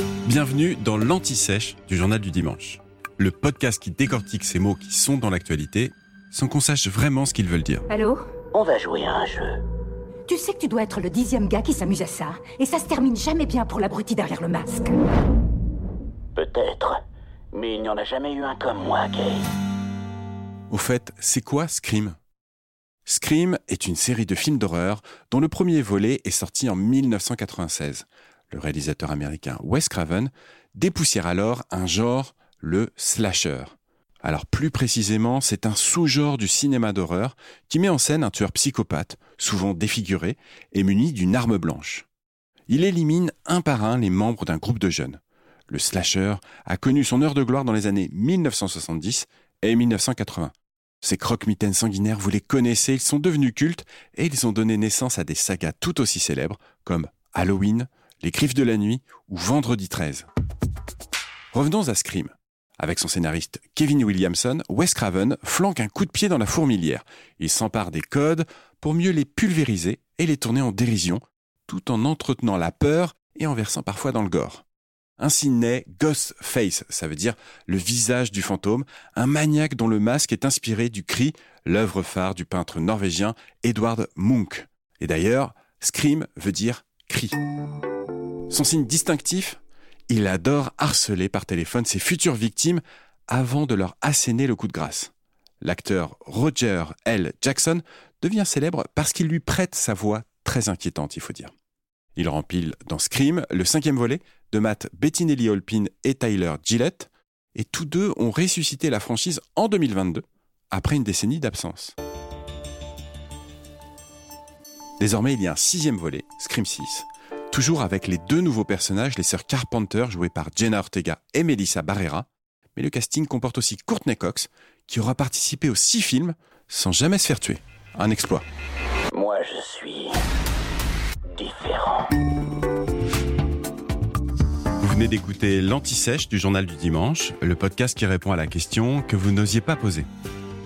Bienvenue dans l'Anti-Sèche du Journal du Dimanche. Le podcast qui décortique ces mots qui sont dans l'actualité sans qu'on sache vraiment ce qu'ils veulent dire. Allô On va jouer à un jeu. Tu sais que tu dois être le dixième gars qui s'amuse à ça, et ça se termine jamais bien pour l'abruti derrière le masque. Peut-être. Mais il n'y en a jamais eu un comme moi, Kay. Au fait, c'est quoi Scream? Scream est une série de films d'horreur dont le premier volet est sorti en 1996. Le réalisateur américain Wes Craven dépoussière alors un genre, le slasher. Alors plus précisément, c'est un sous-genre du cinéma d'horreur qui met en scène un tueur psychopathe, souvent défiguré et muni d'une arme blanche. Il élimine un par un les membres d'un groupe de jeunes. Le slasher a connu son heure de gloire dans les années 1970 et 1980. Ces croque-mitaines sanguinaires, vous les connaissez, ils sont devenus cultes et ils ont donné naissance à des sagas tout aussi célèbres comme Halloween, Les Griffes de la Nuit ou Vendredi 13. Revenons à Scream. Avec son scénariste Kevin Williamson, Wes Craven flanque un coup de pied dans la fourmilière. Il s'empare des codes pour mieux les pulvériser et les tourner en dérision, tout en entretenant la peur et en versant parfois dans le gore. Ainsi naît Ghostface, ça veut dire le visage du fantôme, un maniaque dont le masque est inspiré du cri, l'œuvre phare du peintre norvégien Edward Munch. Et d'ailleurs, Scream veut dire cri. Son signe distinctif Il adore harceler par téléphone ses futures victimes avant de leur asséner le coup de grâce. L'acteur Roger L. Jackson devient célèbre parce qu'il lui prête sa voix très inquiétante, il faut dire. Il rempile dans Scream le cinquième volet de Matt Bettinelli Holpin et Tyler Gillette, et tous deux ont ressuscité la franchise en 2022, après une décennie d'absence. Désormais, il y a un sixième volet, Scream 6, toujours avec les deux nouveaux personnages, les sœurs Carpenter, jouées par Jenna Ortega et Melissa Barrera, mais le casting comporte aussi Courtney Cox, qui aura participé aux six films sans jamais se faire tuer. Un exploit. Moi, je suis différent. Vous venez d'écouter l'Anti-Sèche du Journal du Dimanche, le podcast qui répond à la question que vous n'osiez pas poser.